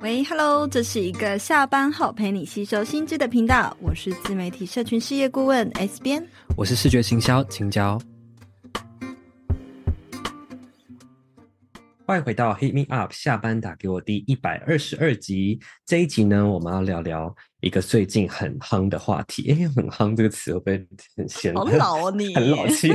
喂，Hello，这是一个下班后陪你吸收新知的频道，我是自媒体社群事业顾问 S 编，我是视觉行销青椒。欢迎回到 Hit Me Up 下班打给我第一百二十二集。这一集呢，我们要聊聊一个最近很夯的话题。哎，很夯这个词会不会很显好老啊你？很老气。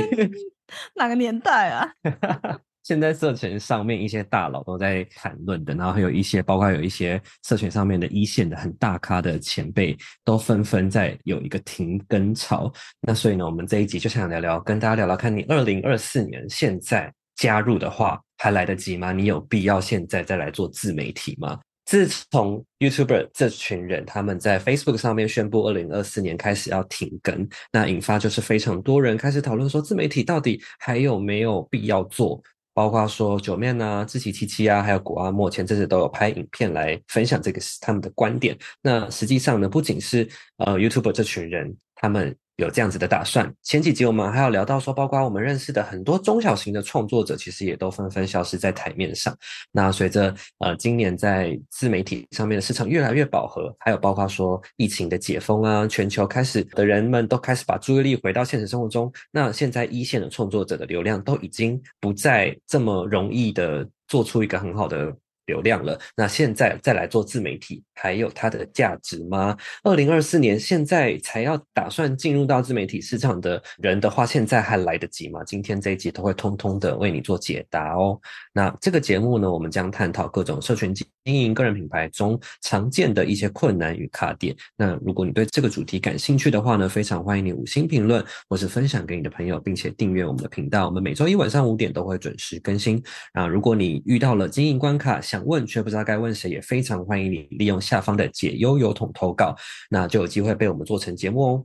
哪个年代啊？现在社群上面一些大佬都在谈论的，然后还有一些，包括有一些社群上面的一线的很大咖的前辈，都纷纷在有一个停更潮。那所以呢，我们这一集就想聊聊，跟大家聊聊看你二零二四年现在加入的话还来得及吗？你有必要现在再来做自媒体吗？自从 YouTuber 这群人他们在 Facebook 上面宣布二零二四年开始要停更，那引发就是非常多人开始讨论说，自媒体到底还有没有必要做？包括说九面啊、志祺七七啊，还有谷阿莫，前阵子都有拍影片来分享这个他们的观点。那实际上呢，不仅是呃 YouTuber 这群人，他们。有这样子的打算。前几集我们还有聊到说，包括我们认识的很多中小型的创作者，其实也都纷纷消失在台面上。那随着呃今年在自媒体上面的市场越来越饱和，还有包括说疫情的解封啊，全球开始的人们都开始把注意力回到现实生活中。那现在一线的创作者的流量都已经不再这么容易的做出一个很好的。流量了，那现在再来做自媒体，还有它的价值吗？二零二四年现在才要打算进入到自媒体市场的人的话，现在还来得及吗？今天这一集都会通通的为你做解答哦。那这个节目呢，我们将探讨各种社群经营个人品牌中常见的一些困难与卡点。那如果你对这个主题感兴趣的话呢，非常欢迎你五星评论或是分享给你的朋友，并且订阅我们的频道。我们每周一晚上五点都会准时更新。啊，如果你遇到了经营关卡，想问却不知道该问谁，也非常欢迎你利用下方的解忧邮筒投稿，那就有机会被我们做成节目哦。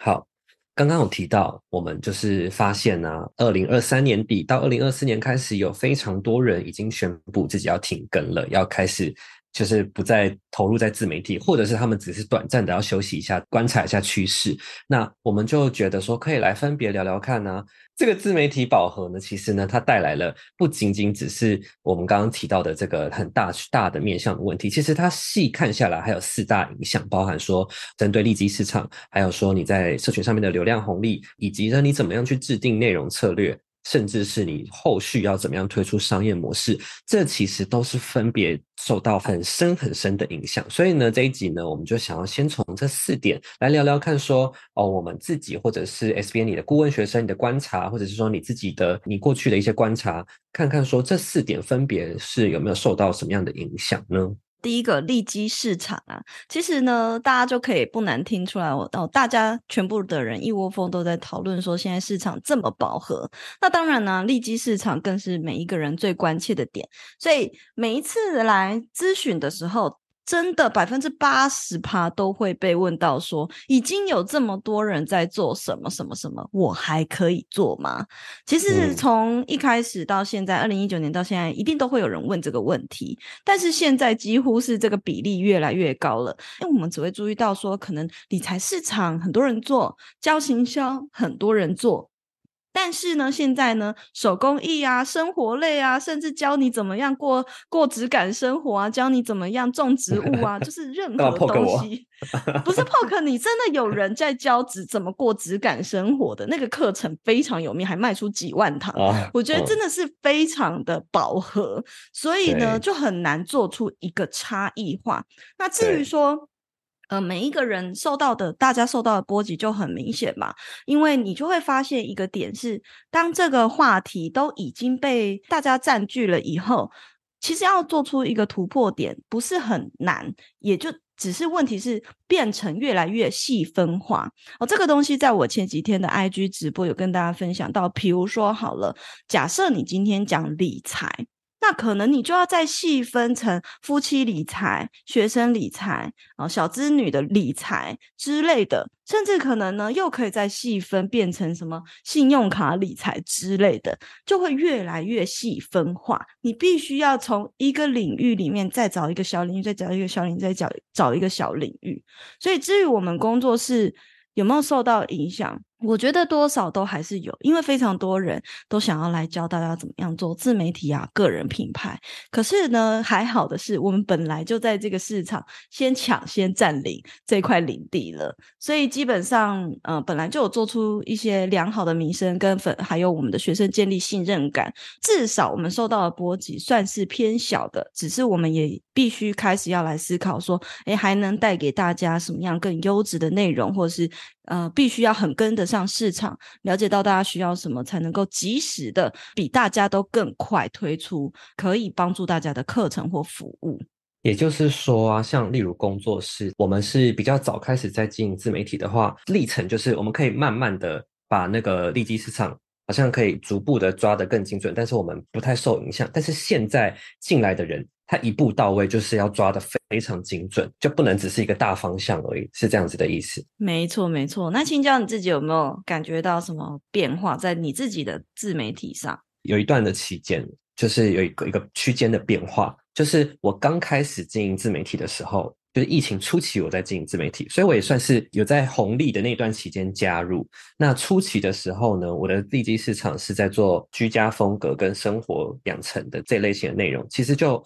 好，刚刚有提到，我们就是发现呢、二零二三年底到二零二四年开始，有非常多人已经宣布自己要停更了，要开始。就是不再投入在自媒体，或者是他们只是短暂的要休息一下，观察一下趋势。那我们就觉得说，可以来分别聊聊看呢、这个自媒体饱和呢，其实呢，它带来了不仅仅只是我们刚刚提到的这个很大大的面向的问题。其实它细看下来，还有四大影响，包含说针对利基市场，还有说你在社群上面的流量红利，以及呢你怎么样去制定内容策略。甚至是你后续要怎么样推出商业模式，这其实都是分别受到很深很深的影响。所以呢，这一集呢，我们就想要先从这四点来聊聊看说，哦，我们自己或者是 SBN 你的顾问学生，你的观察，或者是说你自己的你过去的一些观察，看看说这四点分别是有没有受到什么样的影响呢？第一个利基市场啊，其实呢，大家就可以不难听出来，我哦，大家全部的人一窝蜂都在讨论说，现在市场这么饱和，那当然呢，利基市场更是每一个人最关切的点，所以每一次来咨询的时候。真的百分之八十趴都会被问到说，已经有这么多人在做什么什么什么，我还可以做吗？其实从一开始到现在，二零一九年到现在，一定都会有人问这个问题。但是现在几乎是这个比例越来越高了，因为我们只会注意到说，可能理财市场很多人做，教行销很多人做。但是呢，现在呢，手工艺啊、生活类啊，甚至教你怎么样过过质感生活啊，教你怎么样种植物啊，就是 任何东西，不是 poke 你，真的有人在教怎怎么过质感生活的那个课程非常有名，还卖出几万堂。啊、我觉得真的是非常的饱和，嗯、所以呢，就很难做出一个差异化。那至于说。呃，每一个人受到的，大家受到的波及就很明显嘛，因为你就会发现一个点是，当这个话题都已经被大家占据了以后，其实要做出一个突破点不是很难，也就只是问题是变成越来越细分化。哦，这个东西在我前几天的 IG 直播有跟大家分享到，比如说好了，假设你今天讲理财。那可能你就要再细分成夫妻理财、学生理财啊、小资女的理财之类的，甚至可能呢又可以再细分变成什么信用卡理财之类的，就会越来越细分化。你必须要从一个领域里面再找一个小领域，再找一个小领域，再找找一个小领域。所以至于我们工作室有没有受到影响，我觉得多少都还是有，因为非常多人都想要来教大家怎么样做自媒体啊、个人品牌。可是呢，还好的是，我们本来就在这个市场先抢先占领这块领地了，所以基本上，呃，本来就有做出一些良好的名声，跟粉还有我们的学生建立信任感。至少我们受到的波及算是偏小的，只是我们也必须开始要来思考说，诶，还能带给大家什么样更优质的内容，或是。呃，必须要很跟得上市场，了解到大家需要什么，才能够及时的比大家都更快推出可以帮助大家的课程或服务。也就是说啊，像例如工作室，我们是比较早开始在经营自媒体的话，历程就是我们可以慢慢的把那个利基市场。好像可以逐步的抓得更精准，但是我们不太受影响。但是现在进来的人，他一步到位，就是要抓得非常精准，就不能只是一个大方向而已，是这样子的意思。没错，没错。那青椒你自己有没有感觉到什么变化在你自己的自媒体上？有一段的期间，就是有一个一个区间的变化，就是我刚开始经营自媒体的时候。就是疫情初期，我在经营自媒体，所以我也算是有在红利的那段期间加入。那初期的时候呢，我的利基市场是在做居家风格跟生活养成的这类型的内容，其实就。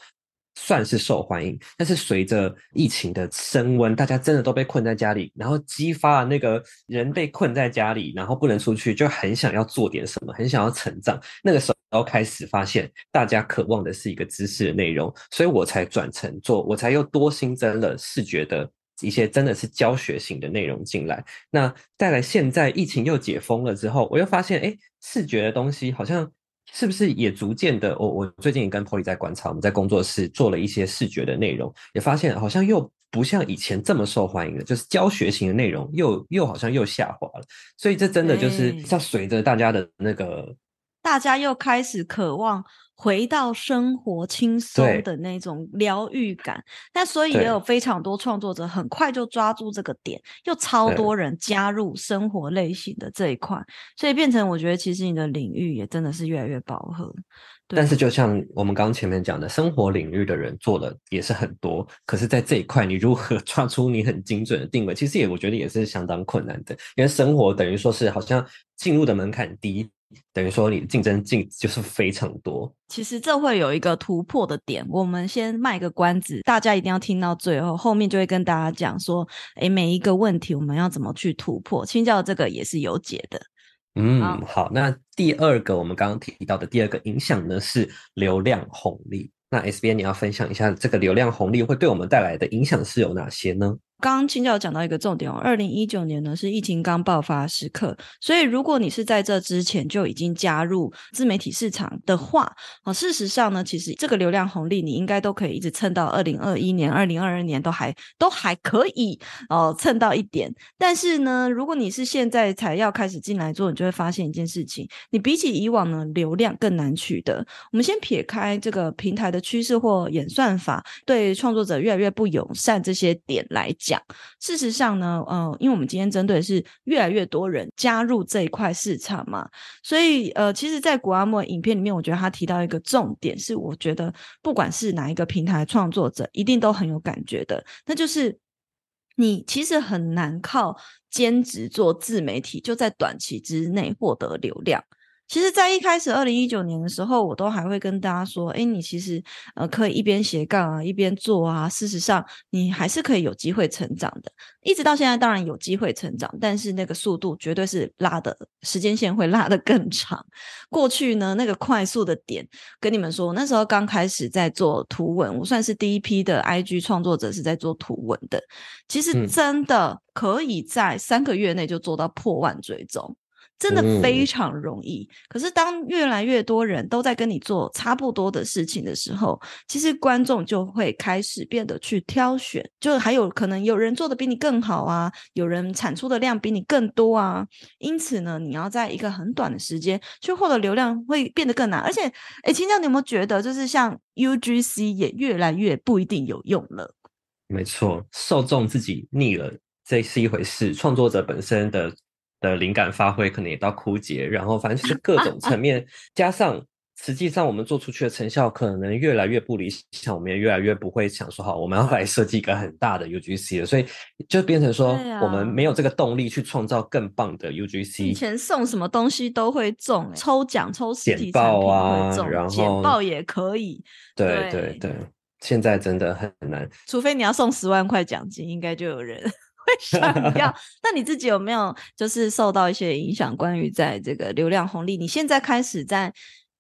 算是受欢迎，但是随着疫情的升温，大家真的都被困在家里，然后激发了那个人被困在家里，然后不能出去，就很想要做点什么，很想要成长。那个时候开始发现，大家渴望的是一个知识的内容，所以我才转成做，我才又多新增了视觉的一些真的是教学型的内容进来。那带来现在疫情又解封了之后，我又发现，哎，视觉的东西好像。是不是也逐渐的？我我最近也跟 Polly 在观察，我们在工作室做了一些视觉的内容，也发现好像又不像以前这么受欢迎了，就是教学型的内容又又好像又下滑了。所以这真的就是要随着大家的那个，大家又开始渴望。回到生活轻松的那种疗愈感，那所以也有非常多创作者很快就抓住这个点，又超多人加入生活类型的这一块，所以变成我觉得其实你的领域也真的是越来越饱和。但是就像我们刚刚前面讲的，生活领域的人做的也是很多，可是在这一块你如何 抓出你很精准的定位，其实也我觉得也是相当困难的，因为生活等于说是好像进入的门槛低。等于说，你竞争竞就是非常多。其实这会有一个突破的点，我们先卖个关子，大家一定要听到最后，后面就会跟大家讲说，诶，每一个问题我们要怎么去突破。青教这个也是有解的。嗯，好，好，那第二个我们刚刚提到的第二个影响呢，是流量红利。那 S 编你要分享一下这个流量红利会对我们带来的影响是有哪些呢？刚刚青椒讲到一个重点哦，二零一九年呢是疫情刚爆发时刻，所以如果你是在这之前就已经加入自媒体市场的话，哦，事实上呢，其实这个流量红利你应该都可以一直蹭到二零二一年、二零二二年都还都还可以哦，蹭到一点。但是呢，如果你是现在才要开始进来做，你就会发现一件事情，你比起以往呢，流量更难取得。我们先撇开这个平台的趋势或演算法对创作者越来越不友善这些点来。讲，事实上呢，呃，因为我们今天针对的是越来越多人加入这一块市场嘛，所以呃，其实，在古阿莫影片里面，我觉得他提到一个重点，是我觉得不管是哪一个平台创作者，一定都很有感觉的，那就是你其实很难靠兼职做自媒体，就在短期之内获得流量。其实，在一开始二零一九年的时候，我都还会跟大家说：“哎，你其实呃可以一边斜杠啊，一边做啊。事实上，你还是可以有机会成长的。一直到现在，当然有机会成长，但是那个速度绝对是拉的时间线会拉得更长。过去呢，那个快速的点，跟你们说，那时候刚开始在做图文，我算是第一批的 IG 创作者是在做图文的。其实真的可以在三个月内就做到破万追踪。”真的非常容易，嗯，可是当越来越多人都在跟你做差不多的事情的时候，其实观众就会开始变得去挑选，就还有可能有人做的比你更好啊，有人产出的量比你更多啊，因此呢，你要在一个很短的时间去获得流量会变得更难，而且，诶，青酱，你有没有觉得，就是像 UGC 也越来越不一定有用了？没错，受众自己腻了，这是一回事，创作者本身的。的灵感发挥可能也到枯竭，然后反正就是各种层面，加上实际上我们做出去的成效可能越来越不理想，我们也越来越不会想说好，我们要来设计一个很大的 UGC 了，所以就变成说我们没有这个动力去创造更棒的 UGC。以前送什么东西都会中、欸，抽奖抽实体简报啊，然后简报也可以。对对对，现在真的很难，除非你要送十万块奖金，应该就有人。想要？那你自己有没有就是受到一些影响？关于在这个流量红利，你现在开始在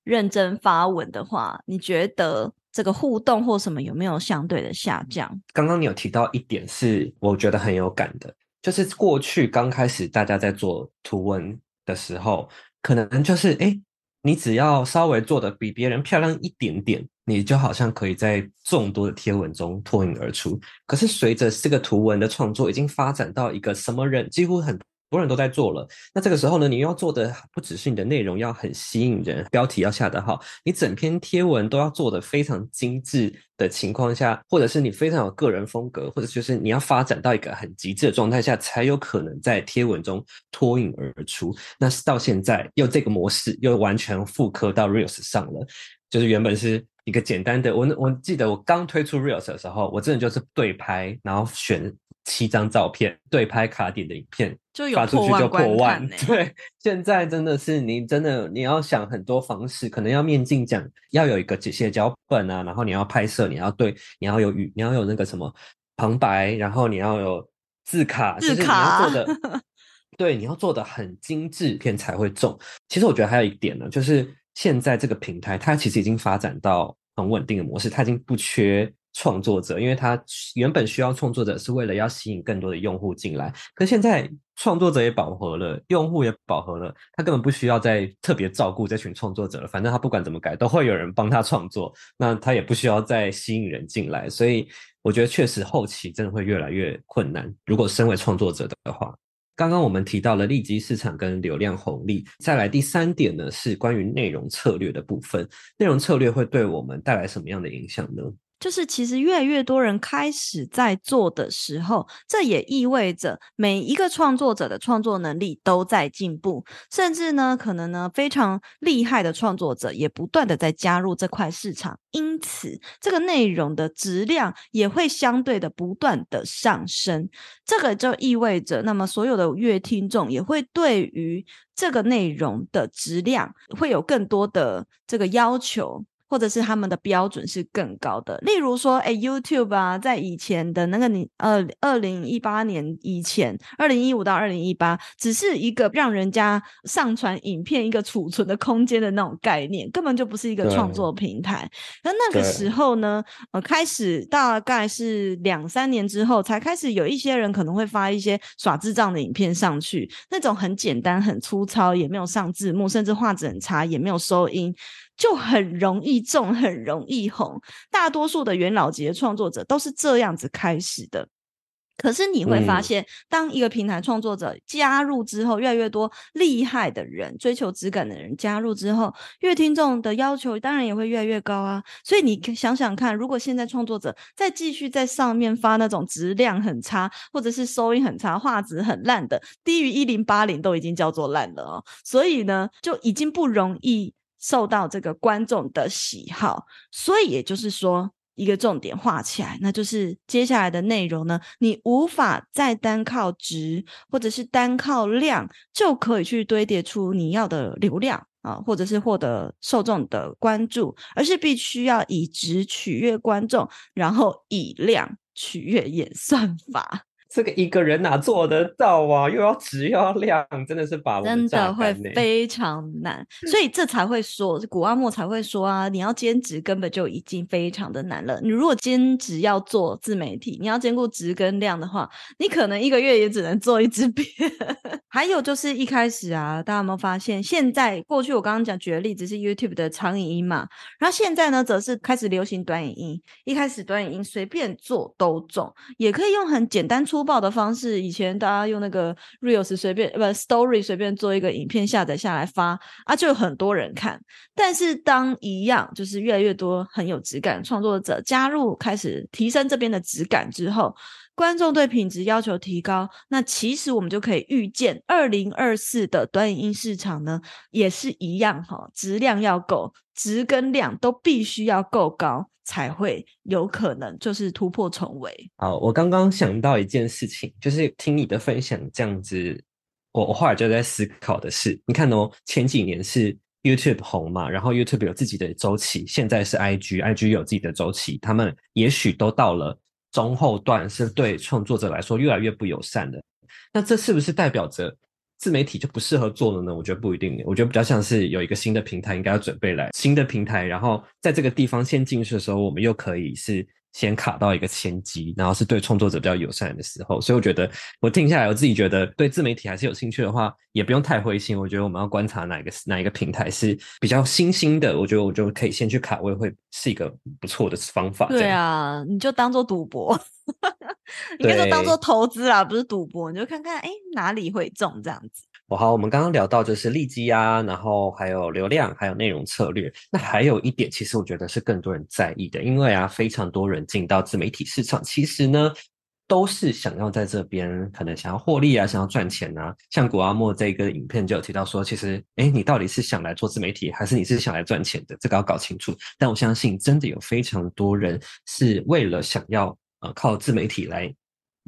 认真发文的话，你觉得这个互动或什么有没有相对的下降？刚刚你有提到一点是我觉得很有感的，就是过去刚开始大家在做图文的时候，可能就是哎。诶你只要稍微做的比别人漂亮一点点，你就好像可以在众多的贴文中脱颖而出。可是随着这个图文的创作已经发展到一个什么人几乎很。多人都在做了，那这个时候呢，你要做的不只是你的内容要很吸引人，标题要下得好，你整篇贴文都要做得非常精致的情况下，或者是你非常有个人风格，或者就是你要发展到一个很极致的状态下，才有可能在贴文中脱颖而出。那是到现在又这个模式又完全复刻到 Reels 上了，就是原本是一个简单的，我我记得我刚推出 Reels 的时候，我真的就是对拍，然后选。七张照片对拍卡点的影片，就发出去就破万。对，现在真的是你真的你要想很多方式，可能要面镜讲，要有一个写脚本啊，然后你要拍摄，你要对，你要有语，你要有那个什么旁白，然后你要有字卡，字卡，就是你要做的，对，你要做的很精致，片才会中。其实我觉得还有一点呢，就是现在这个平台它其实已经发展到很稳定的模式，它已经不缺。创作者，因为它原本需要创作者是为了要吸引更多的用户进来，可现在创作者也饱和了，用户也饱和了，他根本不需要再特别照顾这群创作者了。反正他不管怎么改，都会有人帮他创作，那他也不需要再吸引人进来。所以我觉得确实后期真的会越来越困难。如果身为创作者的话，刚刚我们提到了利基市场跟流量红利，再来第三点呢，是关于内容策略的部分。内容策略会对我们带来什么样的影响呢？就是其实越来越多人开始在做的时候，这也意味着每一个创作者的创作能力都在进步，甚至呢，可能呢非常厉害的创作者也不断的在加入这块市场，因此这个内容的质量也会相对的不断的上升。这个就意味着，那么所有的阅听众也会对于这个内容的质量会有更多的这个要求。或者是他们的标准是更高的，例如说，哎，YouTube 啊，在以前的那个你，呃，二零一八年以前，二零一五到二零一八，只是一个让人家上传影片一个储存的空间的那种概念，根本就不是一个创作平台。那那个时候呢，呃，开始大概是两三年之后，才开始有一些人可能会发一些耍智障的影片上去，那种很简单、很粗糙，也没有上字幕，甚至画质很差，也没有收音。就很容易中，很容易红。大多数的元老级的创作者都是这样子开始的。可是你会发现，当一个平台创作者加入之后，越来越多厉害的人、追求质感的人加入之后，乐听众的要求当然也会越来越高啊。所以你想想看，如果现在创作者再继续在上面发那种质量很差，或者是收音很差、画质很烂的，低于一零八零都已经叫做烂了哦。所以呢，就已经不容易。受到这个观众的喜好，所以也就是说，一个重点画起来，那就是接下来的内容呢，你无法再单靠值或者是单靠量就可以去堆叠出你要的流量啊，或者是获得受众的关注，而是必须要以值取悦观众，然后以量取悦演算法。这个一个人哪做得到啊？又要质又要量，真的是把我真的会非常难，所以这才会说古阿莫才会说啊，你要兼职根本就已经非常的难了。你如果兼职要做自媒体，你要兼顾质跟量的话，你可能一个月也只能做一支片。还有就是一开始啊，大家有没有发现？现在过去我刚刚讲举的例子是 YouTube 的长影音嘛，然后现在呢，则是开始流行短影音。一开始短影音随便做都中，也可以用很简单粗粗暴的方式。以前大家用那个 Reels 随便不 Story 随便做一个影片下载下来发啊，就有很多人看。但是当一样就是越来越多很有质感创作者加入，开始提升这边的质感之后。观众对品质要求提高，那其实我们就可以预见，二零二四的短影音市场呢，也是一样哈，质量要够，质跟量都必须要够高，才会有可能就是突破重围。好，我刚刚想到一件事情，就是听你的分享这样子，我我后来就在思考的是，你看哦，前几年是 YouTube 红嘛，然后 YouTube 有自己的周期，现在是 IG，IG 有自己的周期，他们也许都到了。中后段是对创作者来说越来越不友善的，那这是不是代表着自媒体就不适合做了呢？我觉得不一定，我觉得比较像是有一个新的平台应该要准备来新的平台，然后在这个地方先进去的时候，我们又可以是。先卡到一个前机，然后是对创作者比较友善的时候，所以我觉得我听下来，我自己觉得对自媒体还是有兴趣的话，也不用太灰心。我觉得我们要观察哪一个哪一个平台是比较新兴的，我觉得我就可以先去卡位，会是一个不错的方法。对啊，你就当做赌博，应该说当做投资啦，不是赌博，你就看看哎哪里会中这样子。我好，我们刚刚聊到就是利基啊，然后还有流量，还有内容策略。那还有一点，其实我觉得是更多人在意的，因为啊，非常多人进到自媒体市场，其实呢，都是想要在这边可能想要获利啊，想要赚钱啊。像古阿莫这个影片就有提到说，其实，诶，你到底是想来做自媒体，还是你是想来赚钱的？这个要搞清楚。但我相信，真的有非常多人是为了想要呃靠自媒体来。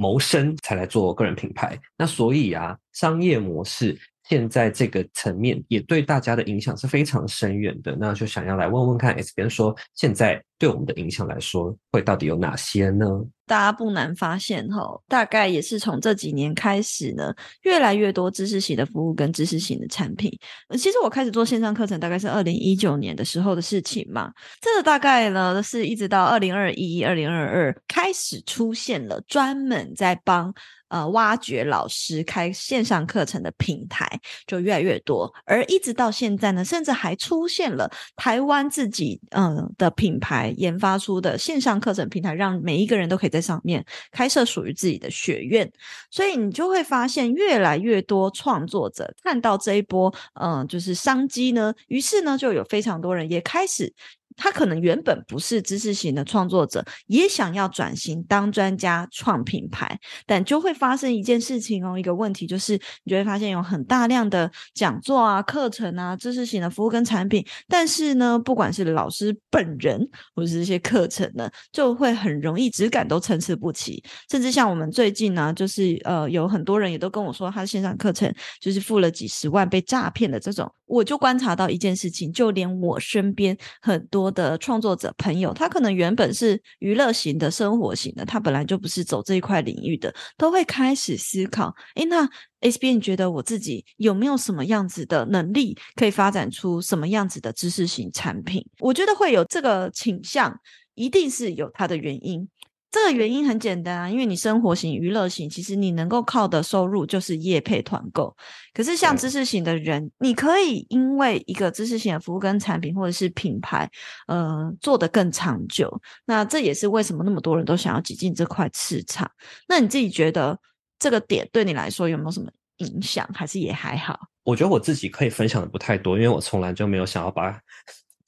谋生才来做个人品牌，那所以啊，商业模式现在这个层面也对大家的影响是非常深远的。那就想要来问问看，S 边说现在。对我们的影响来说，会到底有哪些呢？大家不难发现，哈，大概也是从这几年开始呢，越来越多知识型的服务跟知识型的产品。其实我开始做线上课程，大概是二零一九年的时候的事情嘛。这个大概呢，是一直到二零二一、二零二二开始出现了专门在帮呃挖掘老师开线上课程的平台，就越来越多。而一直到现在呢，甚至还出现了台湾自己嗯、的品牌。研发出的线上课程平台，让每一个人都可以在上面开设属于自己的学院，所以你就会发现越来越多创作者看到这一波，嗯，就是商机呢，于是呢，就有非常多人也开始。他可能原本不是知识型的创作者，也想要转型当专家创品牌，但就会发生一件事情哦，一个问题就是，你就会发现有很大量的讲座啊、课程啊、知识型的服务跟产品，但是呢，不管是老师本人或者是这些课程呢，就会很容易质感都参差不齐，甚至像我们最近呢，就是呃，有很多人也都跟我说，他线上课程就是付了几十万被诈骗的这种，我就观察到一件事情，就连我身边很多。的创作者朋友，他可能原本是娱乐型的、生活型的，他本来就不是走这一块领域的，都会开始思考：诶，那 S B，你觉得我自己有没有什么样子的能力，可以发展出什么样子的知识型产品？我觉得会有这个倾向，一定是有它的原因。这个原因很简单啊，因为你生活型、娱乐型，其实你能够靠的收入就是业配团购。可是像知识型的人，嗯、你可以因为一个知识型的服务跟产品或者是品牌，呃，做得更长久。那这也是为什么那么多人都想要挤进这块市场。那你自己觉得这个点对你来说有没有什么影响，还是也还好？我觉得我自己可以分享的不太多，因为我从来就没有想要把。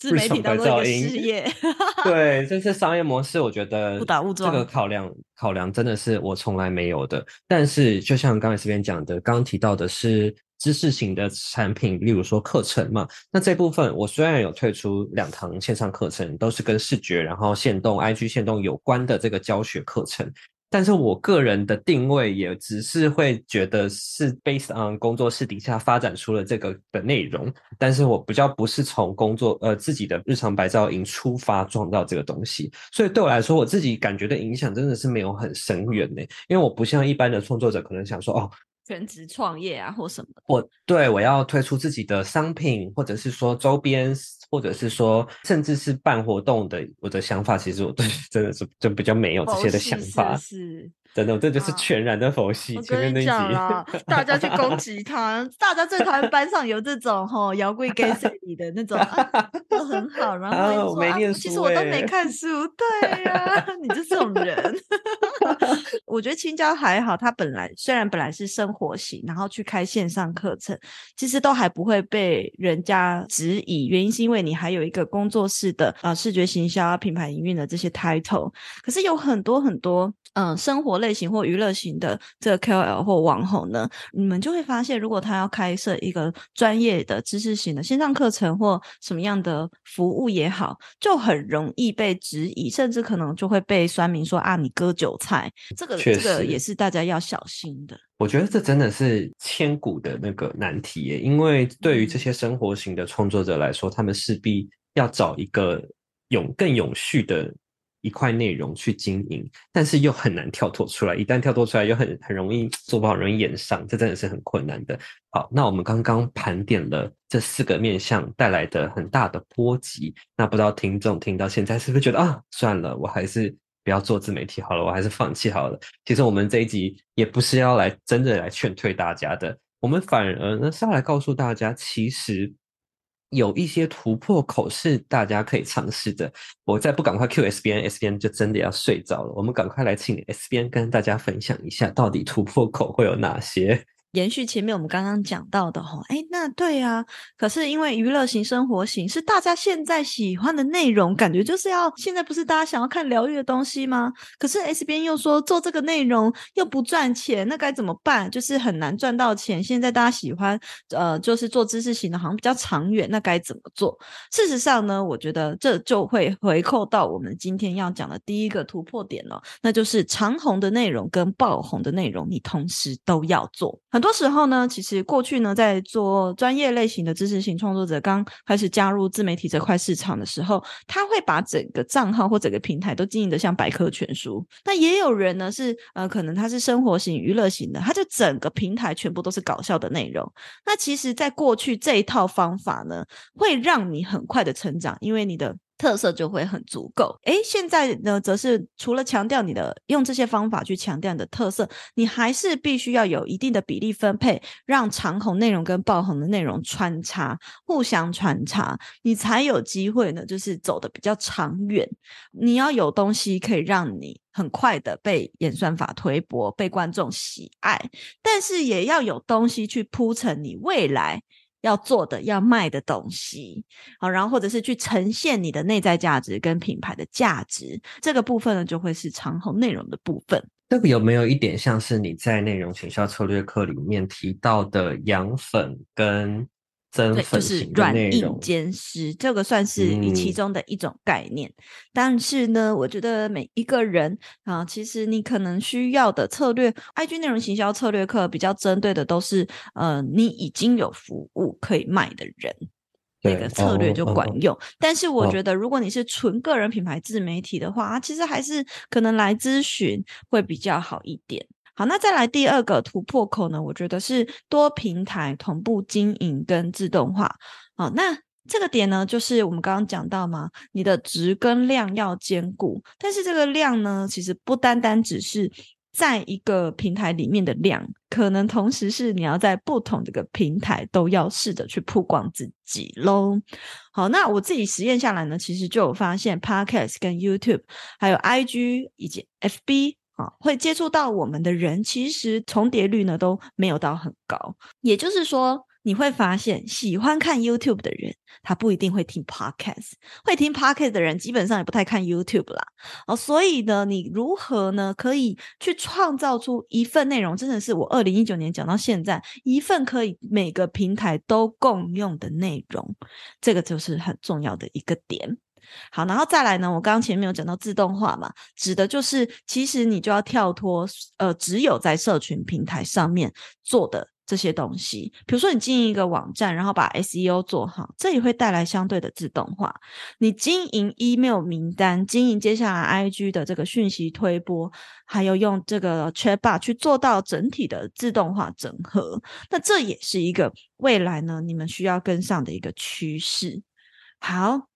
自媒体当做一个事业 对，这是商业模式。我觉得误打误撞，这个考量考量真的是我从来没有的。但是，就像刚才这边讲的，刚刚提到的是知识型的产品，例如说课程嘛。那这部分我虽然有推出两堂线上课程，都是跟视觉，然后线动、IG 线动有关的这个教学课程。但是我个人的定位也只是会觉得是 based on 工作室底下发展出了这个的内容，但是我比较不是从工作呃自己的日常白噪音出发创造这个东西，所以对我来说，我自己感觉的影响真的是没有很深远呢，因为我不像一般的创作者可能想说哦。全职创业啊，或什么？我对我要推出自己的商品，或者是说周边，或者是说甚至是办活动的，我的想法其实我对 真的是就比较没有这些的想法。是。真的，这就是全然的佛系。前面那一集，大家去攻击他，大家最讨厌班上有这种吼摇柜跟谁里的那种，都很好。然后我没念书，其实我都没 看书。对呀，你就这种人。我觉得青椒还好，他本来虽然本来是生活型，然后去开线上课程，其实都还不会被人家质疑。原因是因为你还有一个工作室的啊视觉行销、品牌营运的这些 title。可是有很多很多嗯生活。类型或娱乐型的这个 KOL 或网红呢，你们就会发现，如果他要开设一个专业的知识型的线上课程或什么样的服务也好，就很容易被质疑，甚至可能就会被酸民说啊，你割韭菜。这个这个也是大家要小心的。我觉得这真的是千古的那个难题耶，因为对于这些生活型的创作者来说，他们势必要找一个永更永续的。一块内容去经营，但是又很难跳脱出来。一旦跳脱出来，又很很容易做不好，容易演上，这真的是很困难的。好，那我们刚刚盘点了这四个面向带来的很大的波及。那不知道听众听到现在是不是觉得啊，算了，我还是不要做自媒体好了，我还是放弃好了。其实我们这一集也不是要来真的来劝退大家的，我们反而呢是要来告诉大家，其实。有一些突破口是大家可以尝试的。我再不赶快 Q S B N，S B N 就真的要睡着了。我们赶快来请 S B N 跟大家分享一下，到底突破口会有哪些。延续前面我们刚刚讲到的哈，哎，那对啊，可是因为娱乐型、生活型是大家现在喜欢的内容，感觉就是要现在不是大家想要看疗愈的东西吗？可是 S 编又说做这个内容又不赚钱，那该怎么办？就是很难赚到钱。现在大家喜欢呃，就是做知识型的，好像比较长远，那该怎么做？事实上呢，我觉得这就会回扣到我们今天要讲的第一个突破点了，那就是长红的内容跟爆红的内容，你同时都要做。多时候呢，其实过去呢，在做专业类型的知识型创作者刚开始加入自媒体这块市场的时候，他会把整个账号或整个平台都经营得像百科全书。那也有人呢是呃，可能他是生活型、娱乐型的，他就整个平台全部都是搞笑的内容。那其实，在过去这一套方法呢，会让你很快的成长，因为你的。特色就会很足够。诶，现在呢，则是除了强调你的用这些方法去强调你的特色，你还是必须要有一定的比例分配，让长红内容跟爆红的内容穿插，互相穿插，你才有机会呢，就是走得比较长远。你要有东西可以让你很快的被演算法推播，被观众喜爱，但是也要有东西去铺陈你未来。要做的、要卖的东西，好，然后或者是去呈现你的内在价值跟品牌的价值，这个部分呢，就会是长红内容的部分。这个有没有一点像是你在内容营销策略课里面提到的养粉跟？对，就是软硬兼施，这个算是其中的一种概念。嗯、但是呢，我觉得每一个人啊，其实你可能需要的策略，IG 内容行销策略课比较针对的都是呃，你已经有服务可以卖的人，那个策略就管用。但是我觉得，如果你是纯个人品牌自媒体的话，哦、其实还是可能来咨询会比较好一点。好，那再来第二个突破口呢？我觉得是多平台同步经营跟自动化。好，那这个点呢，就是我们刚刚讲到嘛，你的值跟量要兼顾。但是这个量呢，其实不单单只是在一个平台里面的量，可能同时是你要在不同的个平台都要试着去曝光自己喽。好，那我自己实验下来呢，其实就有发现，Podcast 跟 YouTube 还有 IG 以及 FB。啊，会接触到我们的人，其实重叠率呢都没有到很高。也就是说，你会发现，喜欢看 YouTube 的人，他不一定会听 Podcast；会听 Podcast 的人，基本上也不太看 YouTube 啦。哦，所以呢，你如何呢，可以去创造出一份内容，真的是我二零一九年讲到现在，一份可以每个平台都共用的内容，这个就是很重要的一个点。好，然后再来呢，我刚刚前面有讲到自动化嘛，指的就是其实你就要跳脱，呃，只有在社群平台上面做的这些东西。比如说你经营一个网站，然后把 SEO 做好，这也会带来相对的自动化。你经营 email 名单，经营接下来 IG 的这个讯息推播，还有用这个 Chatbot 去做到整体的自动化整合，那这也是一个未来呢，你们需要跟上的一个趋势。好。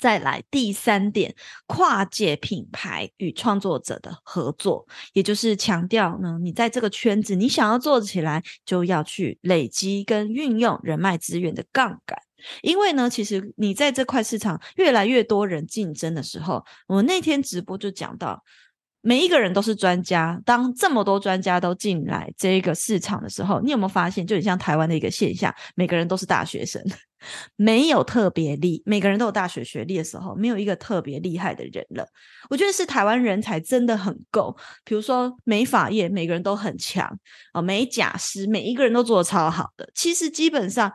再来第三点，跨界品牌与创作者的合作，也就是强调呢，你在这个圈子，你想要做起来，就要去累积跟运用人脉资源的杠杆。因为呢，其实你在这块市场越来越多人竞争的时候，我那天直播就讲到，每一个人都是专家。当这么多专家都进来这个市场的时候，你有没有发现，就很像台湾的一个现象，每个人都是大学生，没有特别厉，每个人都有大学学历的时候，没有一个特别厉害的人了。我觉得是台湾人才真的很够。比如说美发业，每个人都很强啊，美甲师每一个人都做得超好的。其实基本上。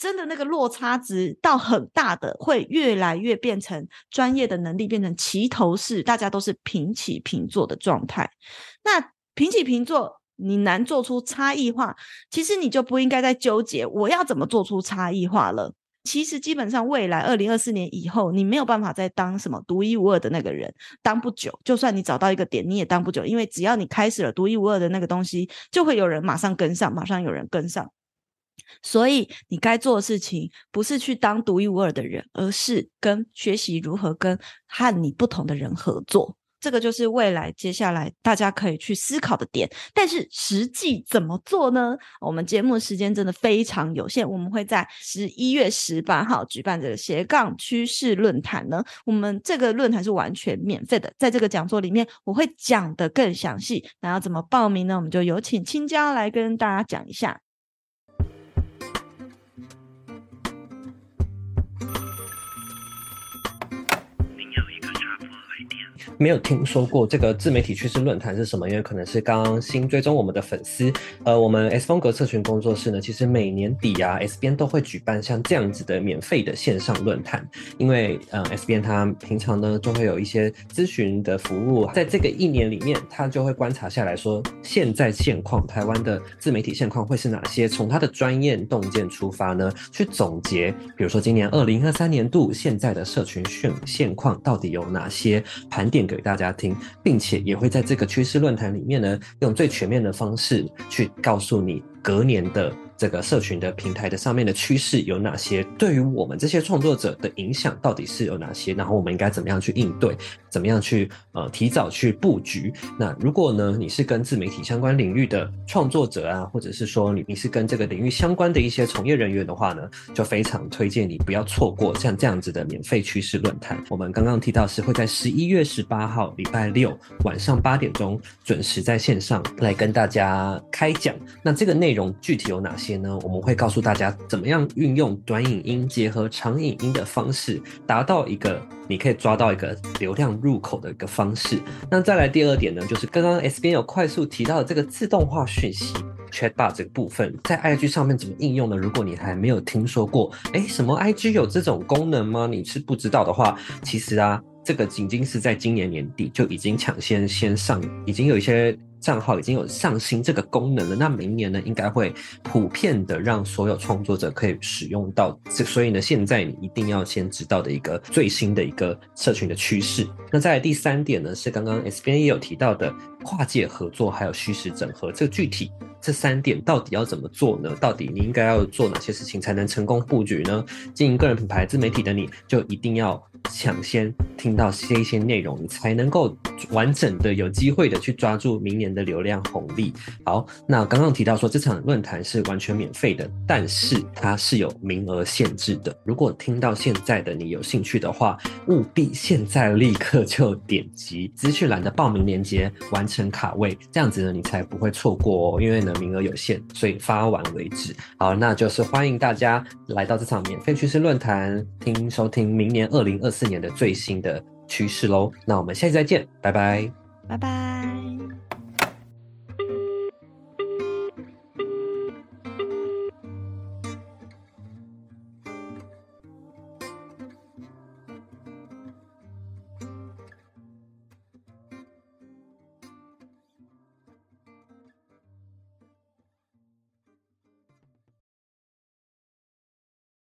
真的那个落差值到很大的，会越来越变成专业的能力变成齐头式，大家都是平起平坐的状态。那平起平坐，你难做出差异化，其实你就不应该再纠结我要怎么做出差异化了。其实基本上未来二零二四年以后，你没有办法再当什么独一无二的那个人，当不久。就算你找到一个点，你也当不久，因为只要你开始了独一无二的那个东西，就会有人马上跟上，马上有人跟上。所以你该做的事情不是去当独一无二的人，而是跟学习如何跟和你不同的人合作。这个就是未来接下来大家可以去思考的点。但是实际怎么做呢？我们节目时间真的非常有限，我们会在十一月十八号举办这个斜杠趋势论坛呢。我们这个论坛是完全免费的，在这个讲座里面我会讲得更详细。那要怎么报名呢？我们就有请青椒来跟大家讲一下。没有听说过这个自媒体趋势论坛是什么？因为可能是刚刚新追踪我们的粉丝。呃，我们 S 风格社群工作室呢，其实每年底啊，S 边都会举办像这样子的免费的线上论坛。因为呃，S 边他平常呢就会有一些咨询的服务，在这个一年里面，他就会观察下来说，现在现况台湾的自媒体现况会是哪些？从他的专业洞见出发呢，去总结，比如说今年二零二三年度现在的社群现现况到底有哪些盘点。给大家听，并且也会在这个趋势论坛里面呢，用最全面的方式去告诉你隔年的。这个社群的平台的上面的趋势有哪些？对于我们这些创作者的影响到底是有哪些？然后我们应该怎么样去应对？怎么样去呃提早去布局？那如果呢，你是跟自媒体相关领域的创作者啊，或者是说你你是跟这个领域相关的一些从业人员的话呢，就非常推荐你不要错过像这样子的免费趋势论坛。我们刚刚提到是会在十一月十八号礼拜六晚上八点钟准时在线上来跟大家开讲。那这个内容具体有哪些？呢，我们会告诉大家怎么样运用短影音结合长影音的方式，达到一个你可以抓到一个流量入口的一个方式。那再来第二点呢，就是刚刚 S 编有快速提到的这个自动化讯息 Chatbot 这个部分，在 IG 上面怎么应用呢？如果你还没有听说过，诶，什么 IG 有这种功能吗？你是不知道的话，其实啊，这个仅仅是在今年年底就已经抢先先上，已经有一些。账号已经有上新这个功能了，那明年呢，应该会普遍的让所有创作者可以使用到。这所以呢，现在你一定要先知道的一个最新的一个社群的趋势。那再来第三点呢，是刚刚 S 编也有提到的跨界合作还有虚实整合。这具体这三点到底要怎么做呢？到底你应该要做哪些事情才能成功布局呢？经营个人品牌自媒体的你就一定要抢先听到这些内容，你才能够完整的有机会的去抓住明年的流量红利。好，那刚刚提到说这场论坛是完全免费的，但是它是有名额限制的。如果听到现在的你有兴趣的话，务必现在立刻就点击资讯栏的报名链接，完成卡位，这样子呢，你才不会错过哦。因为呢，名额有限，所以发完为止。好，那就是欢迎大家来到这场免费趋势论坛，听收听明年二零二四年的最新的趋势喽。那我们下期再见，拜拜，拜拜。